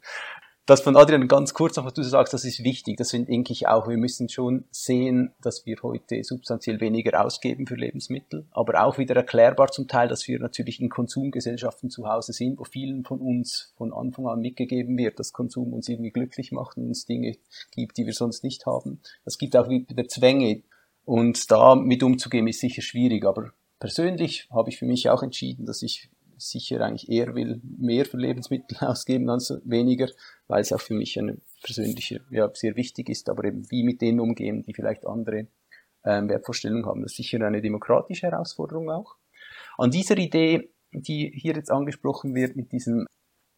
das von Adrian ganz kurz noch, was du sagst, das ist wichtig. Das finde ich auch. Wir müssen schon sehen, dass wir heute substanziell weniger ausgeben für Lebensmittel, aber auch wieder erklärbar zum Teil, dass wir natürlich in Konsumgesellschaften zu Hause sind, wo vielen von uns von Anfang an mitgegeben wird, dass Konsum uns irgendwie glücklich macht und uns Dinge gibt, die wir sonst nicht haben. Es gibt auch wieder Zwänge und da mit umzugehen ist sicher schwierig, aber persönlich habe ich für mich auch entschieden, dass ich sicher eigentlich eher will mehr für Lebensmittel ausgeben als weniger, weil es auch für mich eine persönliche, ja, sehr wichtig ist, aber eben wie mit denen umgehen, die vielleicht andere ähm, Wertvorstellungen haben. Das ist sicher eine demokratische Herausforderung auch. An dieser Idee, die hier jetzt angesprochen wird, mit diesem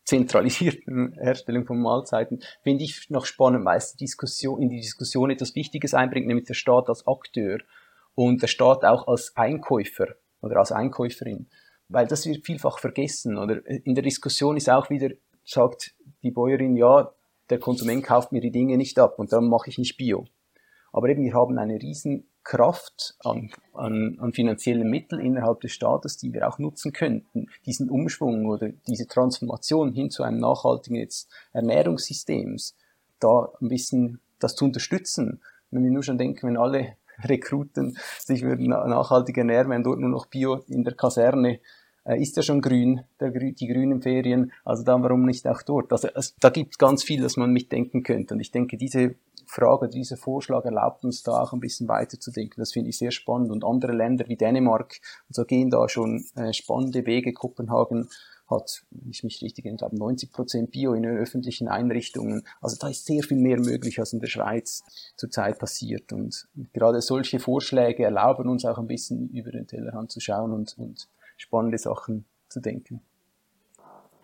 zentralisierten Herstellung von Mahlzeiten, finde ich noch spannend, weil es die Diskussion, in die Diskussion etwas Wichtiges einbringt, nämlich der Staat als Akteur und der Staat auch als Einkäufer oder als Einkäuferin weil das wird vielfach vergessen. Oder in der Diskussion ist auch wieder, sagt die Bäuerin, ja, der Konsument kauft mir die Dinge nicht ab und dann mache ich nicht Bio. Aber eben, wir haben eine riesen Kraft an, an, an finanziellen Mitteln innerhalb des Staates, die wir auch nutzen könnten, diesen Umschwung oder diese Transformation hin zu einem nachhaltigen jetzt Ernährungssystems, da ein bisschen das zu unterstützen. Wenn wir nur schon denken, wenn alle Rekruten sich würden nachhaltig ernähren, wenn dort nur noch Bio in der Kaserne äh, ist ja schon grün, der, die grünen Ferien, also dann warum nicht auch dort? Also es, da gibt es ganz viel, das man mitdenken könnte. Und ich denke, diese Frage, dieser Vorschlag erlaubt uns da auch ein bisschen weiterzudenken. Das finde ich sehr spannend. Und andere Länder wie Dänemark, also gehen da schon äh, spannende Wege. Kopenhagen hat, wenn ich mich richtig erinnere, 90 Prozent Bio in den öffentlichen Einrichtungen. Also da ist sehr viel mehr möglich, als in der Schweiz zurzeit passiert. Und gerade solche Vorschläge erlauben uns auch ein bisschen über den Tellerrand zu schauen und, und spannende Sachen zu denken.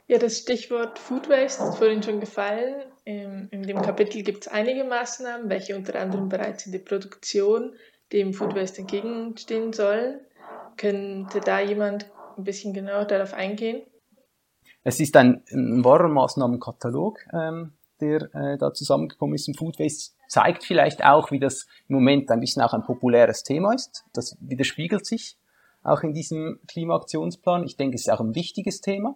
Ja, das Stichwort Food Waste ist vorhin schon gefallen. In, in dem Kapitel gibt es einige Maßnahmen, welche unter anderem bereits in der Produktion dem Food Waste entgegenstehen sollen. Könnte da jemand ein bisschen genauer darauf eingehen? Es ist ein, ein wahrer Maßnahmenkatalog, ähm, der äh, da zusammengekommen ist im Food Waste. Zeigt vielleicht auch, wie das im Moment ein bisschen auch ein populäres Thema ist. Das widerspiegelt sich auch in diesem Klimaaktionsplan. Ich denke, es ist auch ein wichtiges Thema.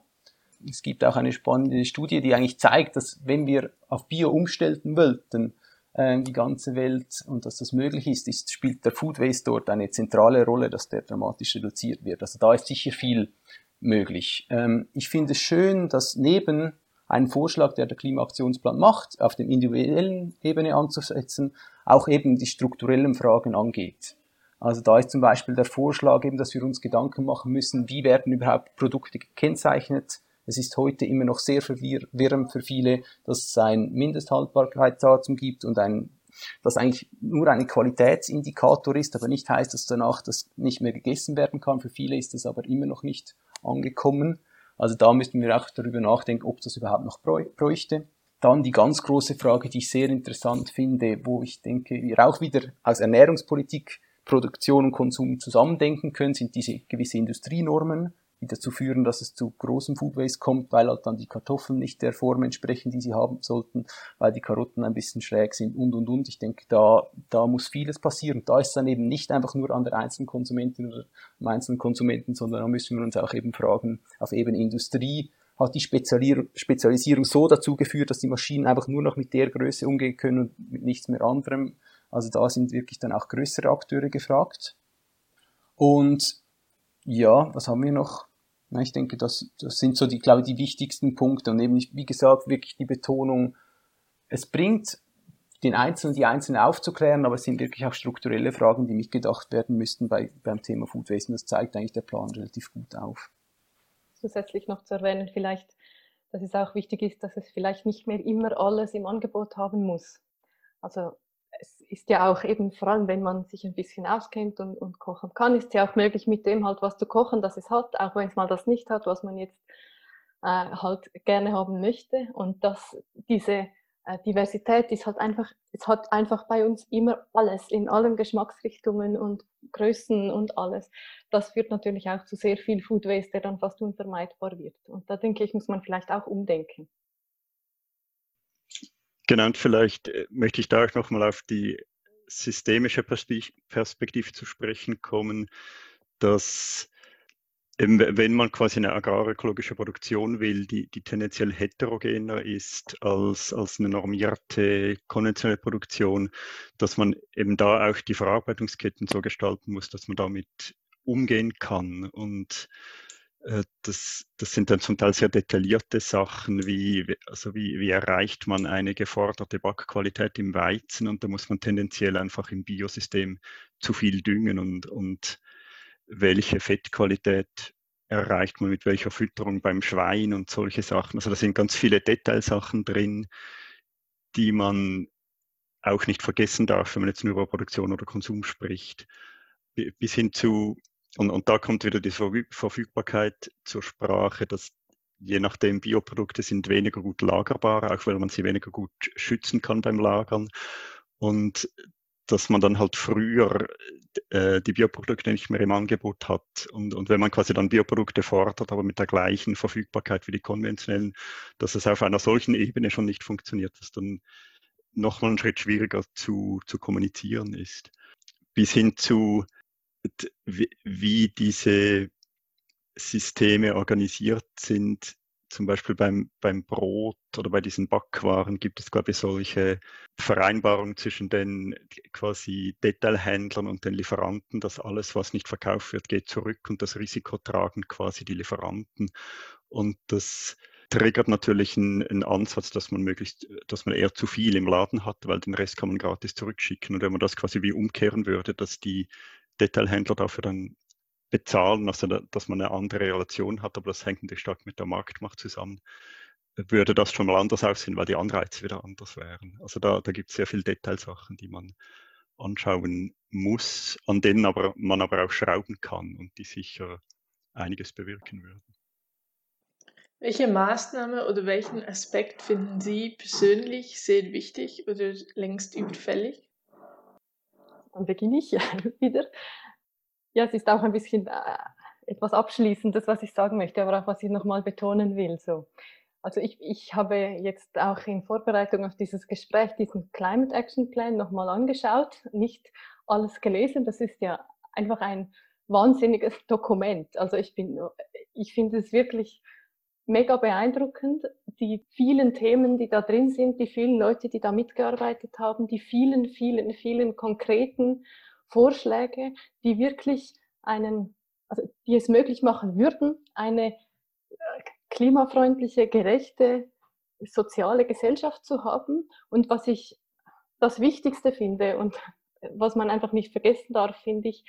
Es gibt auch eine spannende Studie, die eigentlich zeigt, dass wenn wir auf Bio umstellen wollten, äh, die ganze Welt und dass das möglich ist, ist, spielt der Food Waste dort eine zentrale Rolle, dass der dramatisch reduziert wird. Also da ist sicher viel möglich. Ähm, ich finde es schön, dass neben einem Vorschlag, der der Klimaaktionsplan macht, auf der individuellen Ebene anzusetzen, auch eben die strukturellen Fragen angeht. Also da ist zum Beispiel der Vorschlag eben, dass wir uns Gedanken machen müssen, wie werden überhaupt Produkte gekennzeichnet. Es ist heute immer noch sehr verwirrend für viele, dass es ein Mindesthaltbarkeitsdatum gibt und ein, das eigentlich nur ein Qualitätsindikator ist, aber nicht heißt, dass danach das nicht mehr gegessen werden kann. Für viele ist es aber immer noch nicht angekommen. Also da müssten wir auch darüber nachdenken, ob das überhaupt noch bräuchte. Dann die ganz große Frage, die ich sehr interessant finde, wo ich denke, wir auch wieder aus Ernährungspolitik Produktion und Konsum zusammendenken können, sind diese gewisse Industrienormen, die dazu führen, dass es zu großem Food Waste kommt, weil halt dann die Kartoffeln nicht der Form entsprechen, die sie haben sollten, weil die Karotten ein bisschen schräg sind und und und. Ich denke, da, da muss vieles passieren. Da ist dann eben nicht einfach nur an der einzelnen Konsumentin oder am einzelnen Konsumenten, sondern da müssen wir uns auch eben fragen, auf eben Industrie, hat die Spezialisierung so dazu geführt, dass die Maschinen einfach nur noch mit der Größe umgehen können und mit nichts mehr anderem. Also da sind wirklich dann auch größere Akteure gefragt. Und ja, was haben wir noch? Na, ich denke, das, das sind so die, glaube ich, die wichtigsten Punkte. Und eben, wie gesagt, wirklich die Betonung, es bringt den Einzelnen, die Einzelnen aufzuklären, aber es sind wirklich auch strukturelle Fragen, die mitgedacht werden müssten bei, beim Thema Food Waste. Und das zeigt eigentlich der Plan relativ gut auf. Zusätzlich noch zu erwähnen, vielleicht, dass es auch wichtig ist, dass es vielleicht nicht mehr immer alles im Angebot haben muss. Also ist ja auch eben, vor allem wenn man sich ein bisschen auskennt und, und kochen kann, ist ja auch möglich, mit dem halt was zu kochen, das es hat, auch wenn es mal das nicht hat, was man jetzt äh, halt gerne haben möchte. Und dass diese äh, Diversität ist halt einfach, es hat einfach bei uns immer alles in allen Geschmacksrichtungen und Größen und alles. Das führt natürlich auch zu sehr viel Food Waste, der dann fast unvermeidbar wird. Und da denke ich, muss man vielleicht auch umdenken. Und vielleicht äh, möchte ich da auch nochmal auf die systemische Perspektive zu sprechen kommen, dass eben, wenn man quasi eine agrarökologische Produktion will, die, die tendenziell heterogener ist als, als eine normierte konventionelle Produktion, dass man eben da auch die Verarbeitungsketten so gestalten muss, dass man damit umgehen kann. Und das, das sind dann zum Teil sehr detaillierte Sachen, wie, also wie, wie erreicht man eine geforderte Backqualität im Weizen und da muss man tendenziell einfach im Biosystem zu viel düngen und, und welche Fettqualität erreicht man mit welcher Fütterung beim Schwein und solche Sachen. Also da sind ganz viele Detailsachen drin, die man auch nicht vergessen darf, wenn man jetzt nur über Produktion oder Konsum spricht. Bis hin zu und, und da kommt wieder die Verfügbarkeit zur Sprache, dass je nachdem Bioprodukte sind weniger gut lagerbar, auch weil man sie weniger gut schützen kann beim Lagern. Und dass man dann halt früher äh, die Bioprodukte nicht mehr im Angebot hat. Und, und wenn man quasi dann Bioprodukte fordert, aber mit der gleichen Verfügbarkeit wie die konventionellen, dass es auf einer solchen Ebene schon nicht funktioniert, was dann nochmal einen Schritt schwieriger zu, zu kommunizieren ist. Bis hin zu wie diese Systeme organisiert sind. Zum Beispiel beim, beim Brot oder bei diesen Backwaren gibt es, glaube ich, solche Vereinbarungen zwischen den quasi Detailhändlern und den Lieferanten, dass alles, was nicht verkauft wird, geht zurück und das Risiko tragen quasi die Lieferanten. Und das triggert natürlich einen, einen, Ansatz, dass man möglichst, dass man eher zu viel im Laden hat, weil den Rest kann man gratis zurückschicken. Und wenn man das quasi wie umkehren würde, dass die Detailhändler dafür dann bezahlen, also da, dass man eine andere Relation hat, aber das hängt natürlich stark mit der Marktmacht zusammen, würde das schon mal anders aussehen, weil die Anreize wieder anders wären. Also da, da gibt es sehr viele Detailsachen, die man anschauen muss, an denen aber man aber auch schrauben kann und die sicher einiges bewirken würden. Welche Maßnahme oder welchen Aspekt finden Sie persönlich sehr wichtig oder längst überfällig? Dann beginne ich wieder. Ja, es ist auch ein bisschen äh, etwas Abschließendes, was ich sagen möchte, aber auch was ich nochmal betonen will. So. Also ich, ich habe jetzt auch in Vorbereitung auf dieses Gespräch diesen Climate Action Plan nochmal angeschaut, nicht alles gelesen. Das ist ja einfach ein wahnsinniges Dokument. Also ich bin, ich finde es wirklich mega beeindruckend, die vielen Themen, die da drin sind, die vielen Leute, die da mitgearbeitet haben, die vielen, vielen, vielen konkreten Vorschläge, die wirklich einen, also die es möglich machen würden, eine äh, klimafreundliche, gerechte, soziale Gesellschaft zu haben. Und was ich das Wichtigste finde und was man einfach nicht vergessen darf, finde ich,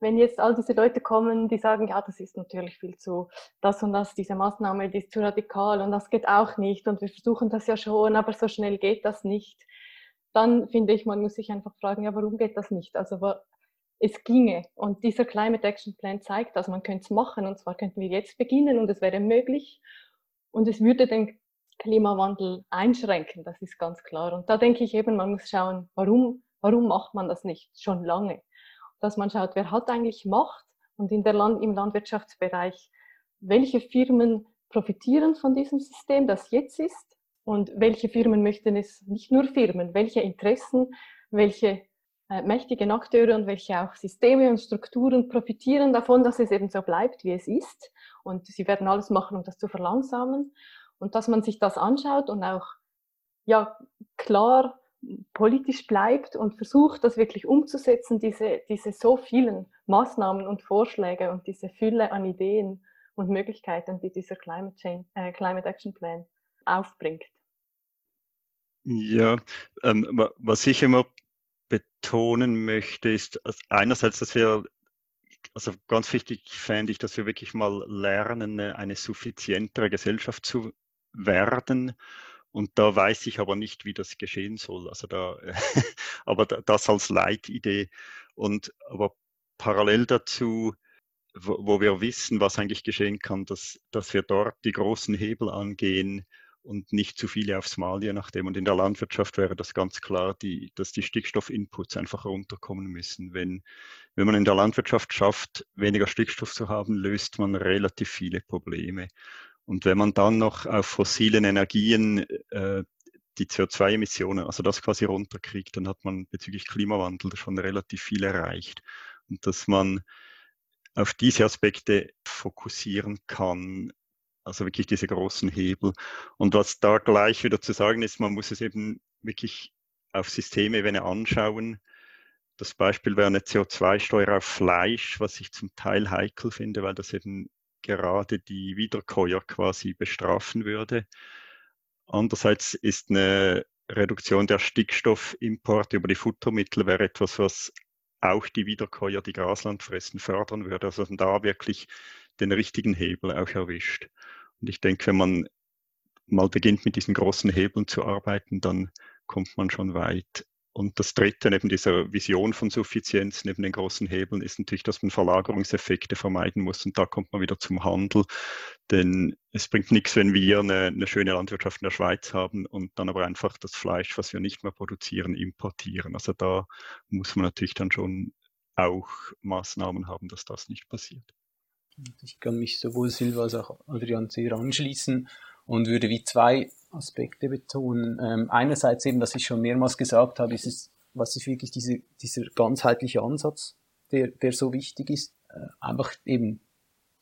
wenn jetzt all diese Leute kommen, die sagen, ja, das ist natürlich viel zu, das und das, diese Maßnahme, die ist zu radikal und das geht auch nicht und wir versuchen das ja schon, aber so schnell geht das nicht, dann finde ich, man muss sich einfach fragen, ja, warum geht das nicht? Also es ginge und dieser Climate Action Plan zeigt das, man könnte es machen und zwar könnten wir jetzt beginnen und es wäre möglich und es würde den Klimawandel einschränken, das ist ganz klar. Und da denke ich eben, man muss schauen, warum, warum macht man das nicht schon lange? Dass man schaut, wer hat eigentlich Macht und in der Land, im Landwirtschaftsbereich, welche Firmen profitieren von diesem System, das jetzt ist und welche Firmen möchten es, nicht nur Firmen, welche Interessen, welche äh, mächtigen Akteure und welche auch Systeme und Strukturen profitieren davon, dass es eben so bleibt, wie es ist. Und sie werden alles machen, um das zu verlangsamen. Und dass man sich das anschaut und auch ja, klar politisch bleibt und versucht, das wirklich umzusetzen, diese, diese so vielen Maßnahmen und Vorschläge und diese Fülle an Ideen und Möglichkeiten, die dieser Climate, Change, äh, Climate Action Plan aufbringt. Ja, ähm, was ich immer betonen möchte, ist einerseits, dass wir, also ganz wichtig fände ich, dass wir wirklich mal lernen, eine suffizientere Gesellschaft zu werden. Und da weiß ich aber nicht, wie das geschehen soll. Also da, aber das als Leitidee. Und aber parallel dazu, wo, wir wissen, was eigentlich geschehen kann, dass, dass wir dort die großen Hebel angehen, und nicht zu viele aufs Mal, je nachdem. Und in der Landwirtschaft wäre das ganz klar, die, dass die Stickstoffinputs einfach runterkommen müssen. Wenn, wenn man in der Landwirtschaft schafft, weniger Stickstoff zu haben, löst man relativ viele Probleme. Und wenn man dann noch auf fossilen Energien äh, die CO2-Emissionen, also das quasi runterkriegt, dann hat man bezüglich Klimawandel schon relativ viel erreicht. Und dass man auf diese Aspekte fokussieren kann, also wirklich diese großen Hebel. Und was da gleich wieder zu sagen ist, man muss es eben wirklich auf Systemebene anschauen. Das Beispiel wäre eine CO2-Steuer auf Fleisch, was ich zum Teil heikel finde, weil das eben gerade die Wiederkäuer quasi bestrafen würde. Andererseits ist eine Reduktion der Stickstoffimporte über die Futtermittel wäre etwas, was auch die Wiederkäuer, die Grasland fressen, fördern würde. Also da wirklich den richtigen Hebel auch erwischt. Und ich denke, wenn man mal beginnt mit diesen großen Hebeln zu arbeiten, dann kommt man schon weit. Und das Dritte neben dieser Vision von Suffizienz, neben den großen Hebeln, ist natürlich, dass man Verlagerungseffekte vermeiden muss. Und da kommt man wieder zum Handel. Denn es bringt nichts, wenn wir eine, eine schöne Landwirtschaft in der Schweiz haben und dann aber einfach das Fleisch, was wir nicht mehr produzieren, importieren. Also da muss man natürlich dann schon auch Maßnahmen haben, dass das nicht passiert. Ich kann mich sowohl Silva als auch Adrian sehr anschließen und würde wie zwei Aspekte betonen. Ähm, einerseits eben, was ich schon mehrmals gesagt habe, ist es, was ist wirklich diese, dieser ganzheitliche Ansatz, der, der so wichtig ist. Äh, einfach eben,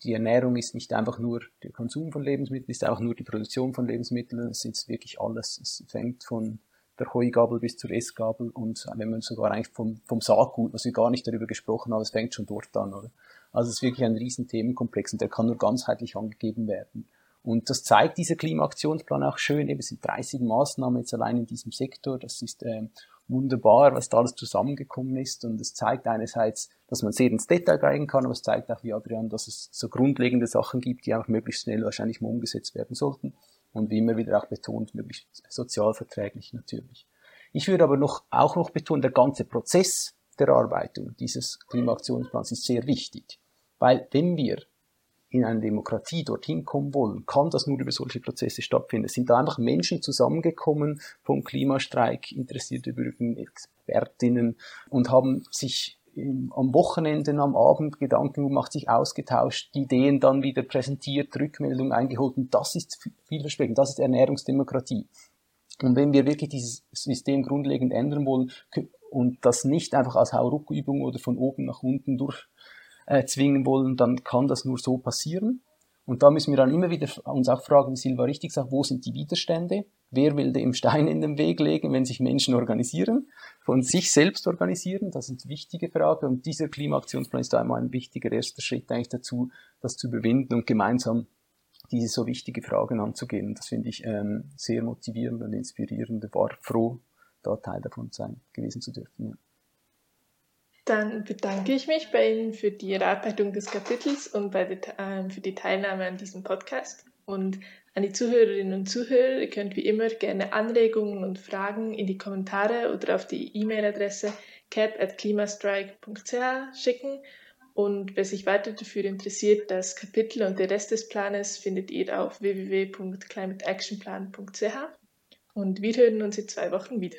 die Ernährung ist nicht einfach nur der Konsum von Lebensmitteln, ist auch nur die Produktion von Lebensmitteln, es ist wirklich alles. Es fängt von der Heugabel bis zur Essgabel und wenn man sogar eigentlich vom, vom Saatgut, was wir gar nicht darüber gesprochen haben, es fängt schon dort an, oder? Also es ist wirklich ein riesen Themenkomplex und der kann nur ganzheitlich angegeben werden. Und das zeigt dieser Klimaaktionsplan auch schön. Eben, sind 30 Maßnahmen jetzt allein in diesem Sektor. Das ist äh, wunderbar, was da alles zusammengekommen ist. Und es zeigt einerseits, dass man sehr ins Detail gehen kann, aber es zeigt auch, wie Adrian, dass es so grundlegende Sachen gibt, die auch möglichst schnell wahrscheinlich mal umgesetzt werden sollten. Und wie immer wieder auch betont, möglichst sozialverträglich natürlich. Ich würde aber noch, auch noch betonen, der ganze Prozess der Erarbeitung dieses Klimaaktionsplans ist sehr wichtig. Weil wenn wir in einer Demokratie dorthin kommen wollen, kann das nur über solche Prozesse stattfinden. Es sind da einfach Menschen zusammengekommen vom Klimastreik, interessierte Bürger, Expertinnen und haben sich am Wochenende, am Abend Gedanken gemacht, sich ausgetauscht, Ideen dann wieder präsentiert, Rückmeldungen eingeholt und das ist vielversprechend, das ist Ernährungsdemokratie. Und wenn wir wirklich dieses System grundlegend ändern wollen und das nicht einfach als Hauruckübung oder von oben nach unten durchzwingen äh, wollen, dann kann das nur so passieren. Und da müssen wir dann immer wieder uns auch fragen, wie Silva richtig sagt, wo sind die Widerstände? Wer will dem Stein in den Weg legen, wenn sich Menschen organisieren, von sich selbst organisieren? Das sind wichtige Fragen. Und dieser Klimaaktionsplan ist da einmal ein wichtiger erster Schritt eigentlich dazu, das zu überwinden und gemeinsam diese so wichtige Fragen anzugehen. Das finde ich ähm, sehr motivierend und inspirierend. War froh, da Teil davon sein, gewesen zu dürfen. Ja. Dann bedanke ich mich bei Ihnen für die Erarbeitung des Kapitels und bei der, äh, für die Teilnahme an diesem Podcast. Und an die Zuhörerinnen und Zuhörer, ihr könnt wie immer gerne Anregungen und Fragen in die Kommentare oder auf die E-Mail-Adresse cap.klimastrike.ch schicken und wer sich weiter dafür interessiert, das Kapitel und der Rest des Planes findet ihr auf www.climateactionplan.ch. Und wir hören uns in zwei Wochen wieder.